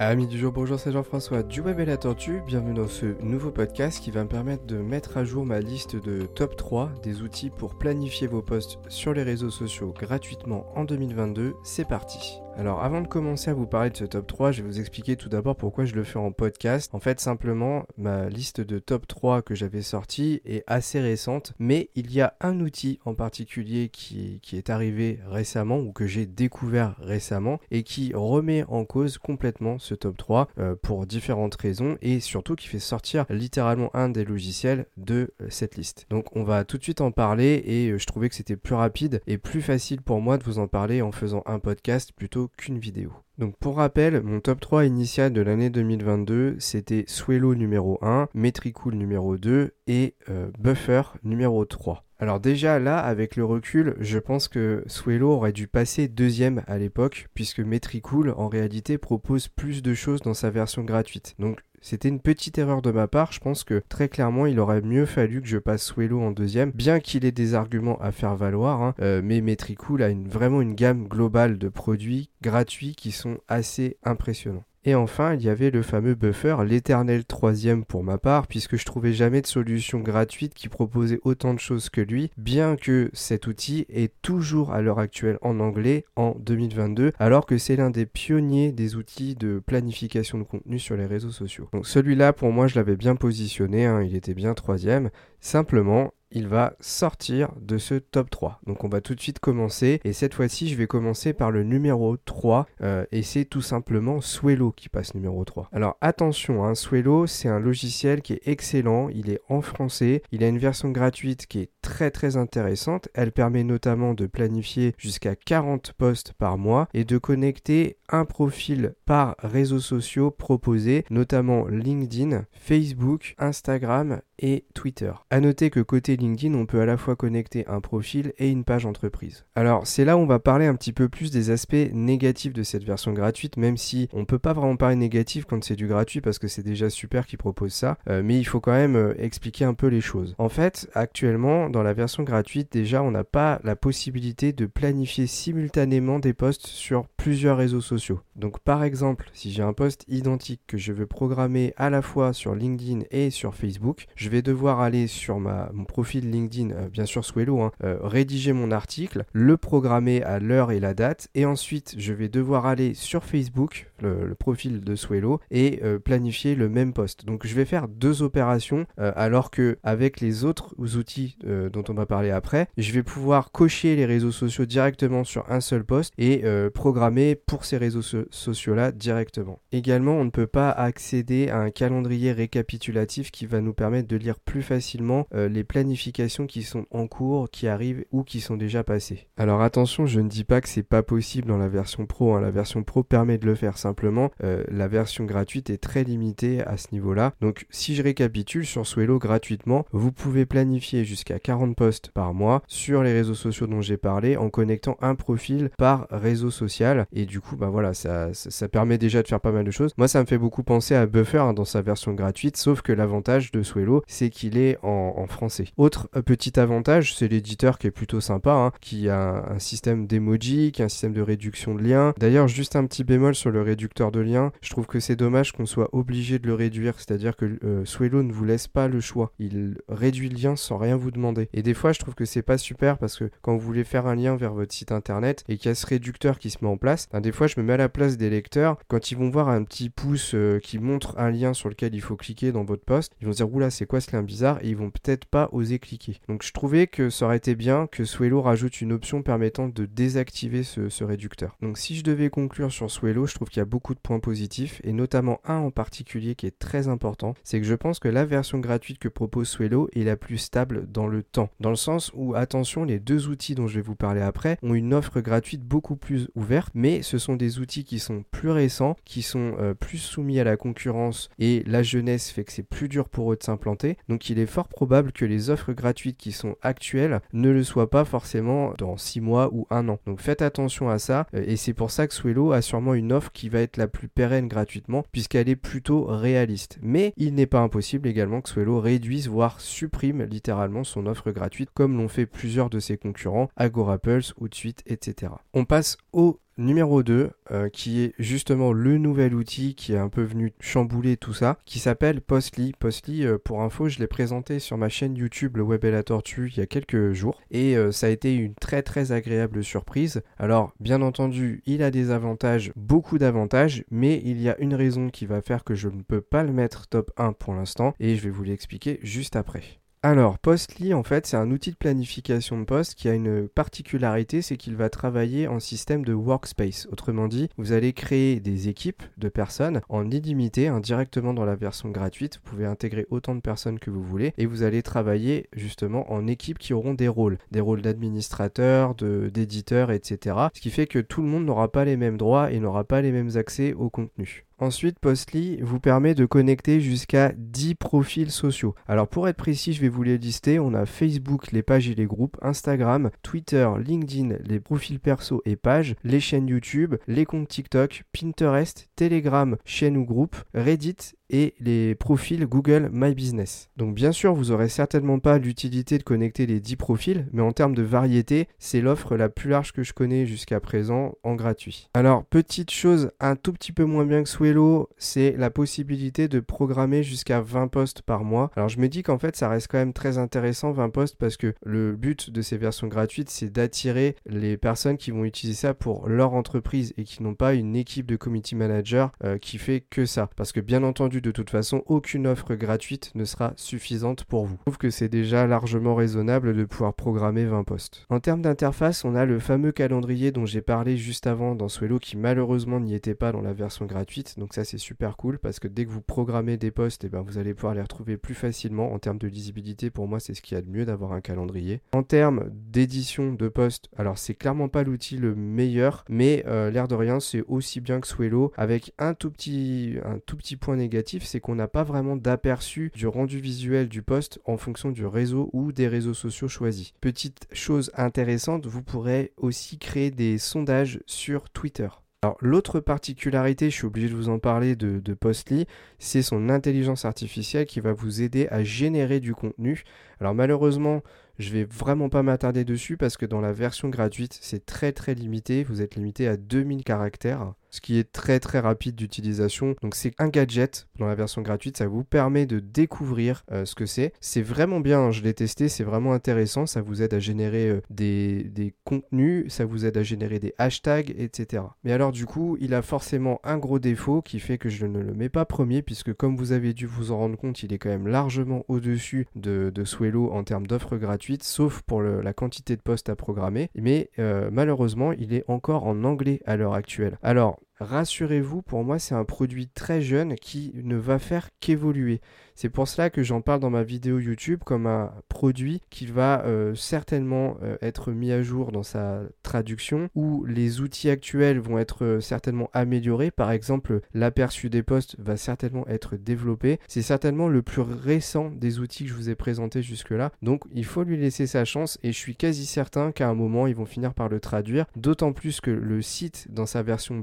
Amis du jour, bonjour, c'est Jean-François du Web et la Tortue. Bienvenue dans ce nouveau podcast qui va me permettre de mettre à jour ma liste de top 3 des outils pour planifier vos posts sur les réseaux sociaux gratuitement en 2022. C'est parti. Alors avant de commencer à vous parler de ce top 3, je vais vous expliquer tout d'abord pourquoi je le fais en podcast. En fait, simplement, ma liste de top 3 que j'avais sortie est assez récente, mais il y a un outil en particulier qui, qui est arrivé récemment ou que j'ai découvert récemment et qui remet en cause complètement ce top 3 euh, pour différentes raisons et surtout qui fait sortir littéralement un des logiciels de euh, cette liste. Donc on va tout de suite en parler et euh, je trouvais que c'était plus rapide et plus facile pour moi de vous en parler en faisant un podcast plutôt vidéo. Donc pour rappel, mon top 3 initial de l'année 2022, c'était Swello numéro 1, Metricool numéro 2 et euh, Buffer numéro 3. Alors déjà là, avec le recul, je pense que Swello aurait dû passer deuxième à l'époque, puisque Metricool en réalité propose plus de choses dans sa version gratuite. Donc c'était une petite erreur de ma part. Je pense que très clairement, il aurait mieux fallu que je passe Swello en deuxième, bien qu'il ait des arguments à faire valoir. Hein. Euh, mais Metricool a vraiment une gamme globale de produits gratuits qui sont assez impressionnants. Et enfin, il y avait le fameux buffer, l'éternel troisième pour ma part, puisque je trouvais jamais de solution gratuite qui proposait autant de choses que lui, bien que cet outil est toujours à l'heure actuelle en anglais en 2022, alors que c'est l'un des pionniers des outils de planification de contenu sur les réseaux sociaux. Donc celui-là, pour moi, je l'avais bien positionné, hein, il était bien troisième. Simplement, il va sortir de ce top 3. Donc on va tout de suite commencer et cette fois-ci je vais commencer par le numéro 3 euh, et c'est tout simplement Swello qui passe numéro 3. Alors attention, hein, Swello c'est un logiciel qui est excellent, il est en français, il a une version gratuite qui est très très intéressante, elle permet notamment de planifier jusqu'à 40 posts par mois et de connecter un profil par réseaux sociaux proposés, notamment LinkedIn, Facebook, Instagram et Twitter. A noter que côté LinkedIn, on peut à la fois connecter un profil et une page entreprise. Alors, c'est là où on va parler un petit peu plus des aspects négatifs de cette version gratuite, même si on peut pas vraiment parler négatif quand c'est du gratuit parce que c'est déjà super qu'ils proposent ça, euh, mais il faut quand même euh, expliquer un peu les choses. En fait, actuellement, dans la version gratuite, déjà, on n'a pas la possibilité de planifier simultanément des posts sur plusieurs réseaux sociaux. Donc, par exemple, si j'ai un post identique que je veux programmer à la fois sur LinkedIn et sur Facebook, je vais devoir aller sur ma, mon profil LinkedIn, euh, bien sûr Swello, hein, euh, rédiger mon article, le programmer à l'heure et la date, et ensuite je vais devoir aller sur Facebook, le, profil de Swello, et euh, planifier le même post. Donc je vais faire deux opérations, alors que avec les autres outils dont on va parler après, je vais pouvoir cocher les réseaux sociaux directement sur un seul post et programmer pour ces réseaux sociaux là directement. Également, on ne peut pas accéder à un calendrier récapitulatif qui va nous permettre de lire plus facilement euh, les planifications qui sont en cours, qui arrivent ou qui sont déjà passées. Alors attention, je ne dis pas que c'est pas possible dans la version pro. Hein. La version pro permet de le faire simplement. Euh, la version gratuite est très limitée à ce niveau-là. Donc si je récapitule sur Swello gratuitement, vous pouvez planifier jusqu'à 40 posts par mois sur les réseaux sociaux dont j'ai parlé en connectant un profil par réseau social. Et du coup, bah voilà, ça, ça, permet déjà de faire pas mal de choses. Moi, ça me fait beaucoup penser à Buffer hein, dans sa version gratuite, sauf que l'avantage de Swello, c'est qu'il est en, français. Autre euh, petit avantage, c'est l'éditeur qui est plutôt sympa, hein, qui a un, système d'emoji, qui a un système de réduction de liens. D'ailleurs, juste un petit bémol sur le réducteur de liens, je trouve que c'est dommage qu'on soit obligé de le réduire, c'est-à-dire que euh, Swello ne vous laisse pas le choix. Il réduit le lien sans rien vous demander. Et des fois, je trouve que c'est pas super parce que quand vous voulez faire un lien vers votre site internet et qu'il y a ce réducteur qui se met en place, des fois, je me mets à la place des lecteurs. Quand ils vont voir un petit pouce euh, qui montre un lien sur lequel il faut cliquer dans votre poste, ils vont dire, oula, c'est quoi ce lien bizarre? Et ils vont peut-être pas oser cliquer. Donc je trouvais que ça aurait été bien que Swello rajoute une option permettant de désactiver ce, réducteur. Donc si je devais conclure sur Swello, je trouve qu'il y a beaucoup de points positifs et notamment un en particulier qui est très important, c'est que je pense que la version gratuite que propose Swello est la plus stable dans le temps. Dans le sens où, attention, les deux outils dont je vais vous parler après ont une offre gratuite beaucoup plus ouverte, ce sont des outils qui sont plus récents, qui sont euh, plus soumis à la concurrence et la jeunesse fait que c'est plus dur pour eux de s'implanter. Donc il est fort probable que les offres gratuites qui sont actuelles ne le soient pas forcément dans 6 mois ou 1 an. Donc faites attention à ça euh, et c'est pour ça que Swello a sûrement une offre qui va être la plus pérenne gratuitement puisqu'elle est plutôt réaliste. Mais il n'est pas impossible également que Swello réduise voire supprime littéralement son offre gratuite comme l'ont fait plusieurs de ses concurrents, Agorapulse ou de suite, etc. On passe au numéro 2, euh, qui est justement le nouvel outil qui est un peu venu chambouler tout ça, qui s'appelle Postly. Postly, euh, pour info, je l'ai présenté sur ma chaîne YouTube Le Web et la Tortue il y a quelques jours et euh, ça a été une très très agréable surprise. Alors, bien entendu, il a des avantages, beaucoup d'avantages, mais il y a une raison qui va faire que je ne peux pas le mettre top 1 pour l'instant et je vais vous l'expliquer juste après. Alors, Postly, en fait, c'est un outil de planification de poste qui a une particularité, c'est qu'il va travailler en système de workspace. Autrement dit, vous allez créer des équipes de personnes en illimité, indirectement dans la version gratuite. Vous pouvez intégrer autant de personnes que vous voulez et vous allez travailler justement en équipes qui auront des rôles, des rôles d'administrateur, d'éditeur, etc. Ce qui fait que tout le monde n'aura pas les mêmes droits et n'aura pas les mêmes accès au contenu. Ensuite, Postly vous permet de connecter jusqu'à 10 profils sociaux. Alors pour être précis, je vais vous les lister. On a Facebook, les pages et les groupes, Instagram, Twitter, LinkedIn, les profils perso et pages, les chaînes YouTube, les comptes TikTok, Pinterest, Telegram, chaîne ou groupe, Reddit et les profils Google My Business. Donc bien sûr, vous n'aurez certainement pas l'utilité de connecter les 10 profils, mais en termes de variété, c'est l'offre la plus large que je connais jusqu'à présent en gratuit. Alors, petite chose un tout petit peu moins bien que Swello, c'est la possibilité de programmer jusqu'à 20 postes par mois. Alors je me dis qu'en fait, ça reste quand même très intéressant 20 postes parce que le but de ces versions gratuites, c'est d'attirer les personnes qui vont utiliser ça pour leur entreprise et qui n'ont pas une équipe de community manager euh, qui fait que ça. Parce que bien de toute façon, aucune offre gratuite ne sera suffisante pour vous. Je trouve que c'est déjà largement raisonnable de pouvoir programmer 20 postes. En termes d'interface, on a le fameux calendrier dont j'ai parlé juste avant dans Swello qui malheureusement n'y était pas dans la version gratuite. Donc ça c'est super cool parce que dès que vous programmez des postes, eh ben, vous allez pouvoir les retrouver plus facilement. En termes de lisibilité, pour moi c'est ce qu'il y a de mieux d'avoir un calendrier. En termes d'édition de postes, alors c'est clairement pas l'outil le meilleur, mais euh, l'air de rien c'est aussi bien que Swello avec un tout petit, un tout petit point négatif c'est qu'on n'a pas vraiment d'aperçu du rendu visuel du poste en fonction du réseau ou des réseaux sociaux choisis. Petite chose intéressante, vous pourrez aussi créer des sondages sur Twitter. Alors l'autre particularité, je suis obligé de vous en parler de, de Postly, c'est son intelligence artificielle qui va vous aider à générer du contenu. Alors malheureusement, je vais vraiment pas m'attarder dessus parce que dans la version gratuite, c'est très très limité. Vous êtes limité à 2000 caractères, ce qui est très très rapide d'utilisation. Donc c'est un gadget dans la version gratuite, ça vous permet de découvrir euh, ce que c'est. C'est vraiment bien, hein, je l'ai testé, c'est vraiment intéressant. Ça vous aide à générer euh, des, des contenus, ça vous aide à générer des hashtags, etc. Mais alors du coup, il a forcément un gros défaut qui fait que je ne le mets pas premier puisque comme vous avez dû vous en rendre compte, il est quand même largement au-dessus de, de Swello en termes d'offres gratuites sauf pour la quantité de postes à programmer. Mais euh, malheureusement, il est encore en anglais à l'heure actuelle. Alors, rassurez-vous, pour moi, c'est un produit très jeune qui ne va faire qu'évoluer. C'est pour cela que j'en parle dans ma vidéo YouTube comme un produit qui va euh, certainement euh, être mis à jour dans sa traduction, où les outils actuels vont être euh, certainement améliorés. Par exemple, l'aperçu des postes va certainement être développé. C'est certainement le plus récent des outils que je vous ai présentés jusque-là. Donc il faut lui laisser sa chance et je suis quasi certain qu'à un moment, ils vont finir par le traduire. D'autant plus que le site, dans sa version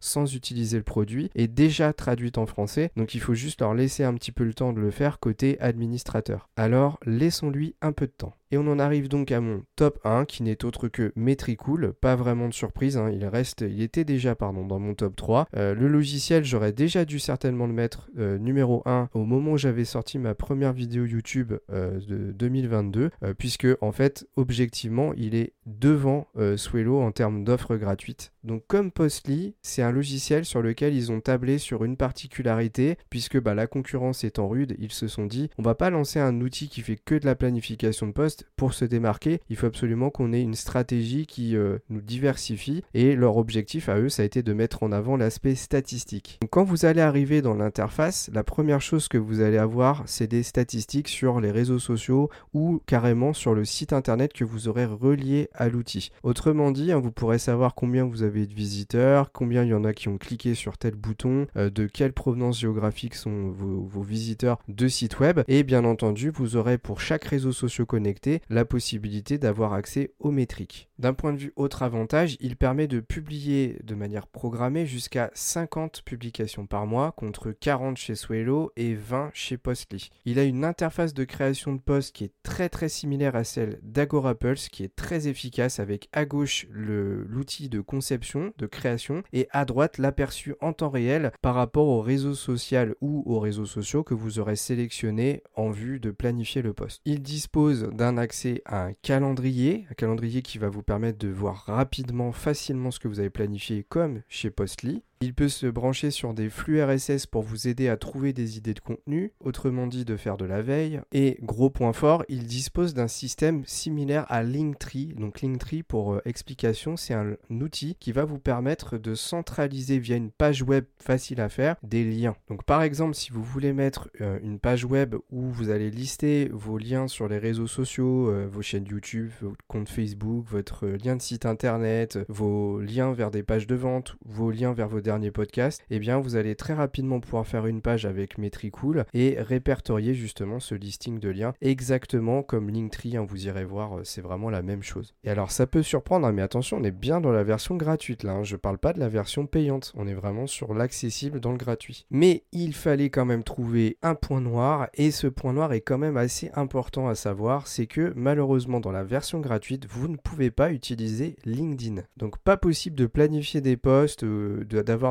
sans utiliser le produit, est déjà traduit en français. Donc il faut juste leur laisser un petit peu le temps de le faire côté administrateur. Alors laissons-lui un peu de temps. Et on en arrive donc à mon top 1 qui n'est autre que Metricool. Pas vraiment de surprise, hein. il reste, il était déjà pardon, dans mon top 3. Euh, le logiciel, j'aurais déjà dû certainement le mettre euh, numéro 1 au moment où j'avais sorti ma première vidéo YouTube euh, de 2022, puisque en fait, objectivement, il est devant Swello en termes d'offres gratuites. Donc comme Postly, c'est un logiciel sur lequel ils ont tablé sur une particularité, puisque bah, la concurrence étant rude, ils se sont dit, on va pas lancer un outil qui fait que de la planification de poste, pour se démarquer, il faut absolument qu'on ait une stratégie qui euh, nous diversifie et leur objectif à eux, ça a été de mettre en avant l'aspect statistique. Donc, quand vous allez arriver dans l'interface, la première chose que vous allez avoir, c'est des statistiques sur les réseaux sociaux ou carrément sur le site internet que vous aurez relié à l'outil. Autrement dit, hein, vous pourrez savoir combien vous avez de visiteurs, combien il y en a qui ont cliqué sur tel bouton, euh, de quelle provenance géographique sont vos, vos visiteurs de site web et bien entendu, vous aurez pour chaque réseau social connecté la possibilité d'avoir accès aux métriques. D'un point de vue autre avantage, il permet de publier de manière programmée jusqu'à 50 publications par mois contre 40 chez Swello et 20 chez Postly. Il a une interface de création de posts qui est très très similaire à celle d'Agorapulse qui est très efficace avec à gauche l'outil de conception, de création et à droite l'aperçu en temps réel par rapport au réseau social ou aux réseaux sociaux que vous aurez sélectionné en vue de planifier le post. Il dispose d'un accès à un calendrier, un calendrier qui va vous permettre de voir rapidement, facilement ce que vous avez planifié comme chez Postly. Il peut se brancher sur des flux RSS pour vous aider à trouver des idées de contenu, autrement dit de faire de la veille. Et gros point fort, il dispose d'un système similaire à Linktree. Donc Linktree, pour euh, explication, c'est un, outil qui va vous permettre de centraliser via une page web facile à faire des liens. Donc par exemple, si vous voulez mettre euh, une page web où vous allez lister vos liens sur les réseaux sociaux, euh, vos chaînes YouTube, votre compte Facebook, votre lien de site internet, vos liens vers des pages de vente, vos liens vers vos derniers podcast, eh bien vous allez très rapidement pouvoir faire une page avec Metricool et répertorier justement ce listing de liens exactement comme Linktree, hein, vous irez voir, euh, c'est vraiment la même chose. Et alors ça peut surprendre, hein, mais attention, on est bien dans la version gratuite là, hein. je parle pas de la version payante, on est vraiment sur l'accessible dans le gratuit. Mais il fallait quand même trouver un point noir et ce point noir est quand même assez important à savoir, c'est que malheureusement dans la version gratuite, vous ne pouvez pas utiliser LinkedIn. Donc pas possible de planifier des posts, euh,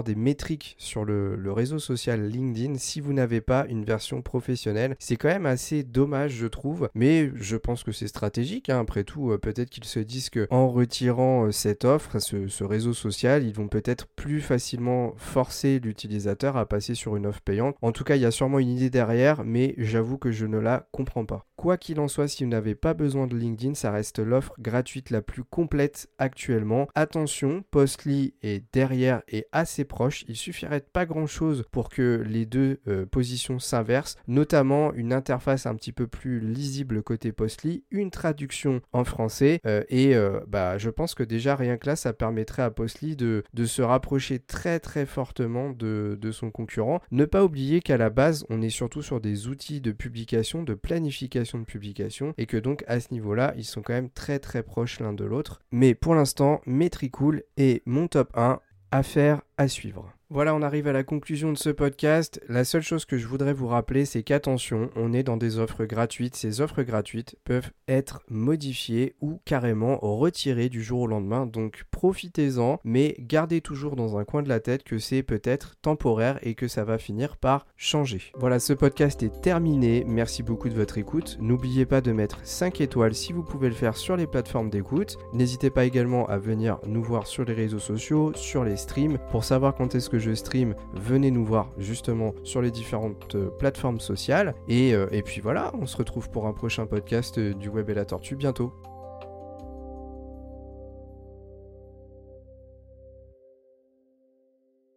des métriques sur le, réseau social LinkedIn si vous n'avez pas une version professionnelle. C'est quand même assez dommage, je trouve, mais je pense que c'est stratégique. Hein. Après tout, euh, peut-être qu'ils se disent que en retirant euh, cette offre, ce, réseau social, ils vont peut-être plus facilement forcer l'utilisateur à passer sur une offre payante. En tout cas, il y a sûrement une idée derrière, mais j'avoue que je ne la comprends pas. Quoi qu'il en soit, si vous n'avez pas besoin de LinkedIn, ça reste l'offre gratuite la plus complète actuellement. Attention, Postly est derrière et assez proches. Il suffirait de pas grand chose pour que les deux euh, positions s'inversent, notamment une interface un petit peu plus lisible côté Postly, une traduction en français euh, et euh, bah, je pense que déjà rien que là ça permettrait à Postly de, se rapprocher très très fortement de, de son concurrent. Ne pas oublier qu'à la base on est surtout sur des outils de publication, de planification de publication et que donc à ce niveau-là ils sont quand même très très proches l'un de l'autre. Mais pour l'instant, Metricool est mon top 1 Affaire à suivre. Voilà, on arrive à la conclusion de ce podcast. La seule chose que je voudrais vous rappeler, c'est qu'attention, on est dans des offres gratuites. Ces offres gratuites peuvent être modifiées ou carrément retirées du jour au lendemain. Donc profitez-en, mais gardez toujours dans un coin de la tête que c'est peut-être temporaire et que ça va finir par changer. Voilà, ce podcast est terminé. Merci beaucoup de votre écoute. N'oubliez pas de mettre 5 étoiles si vous pouvez le faire sur les plateformes d'écoute. N'hésitez pas également à venir nous voir sur les réseaux sociaux, sur les streams. Pour savoir quand est-ce que je stream, venez nous voir justement sur les différentes euh, plateformes sociales. Et, euh, et puis voilà, on se retrouve pour un prochain podcast euh, du Web et la Tortue bientôt.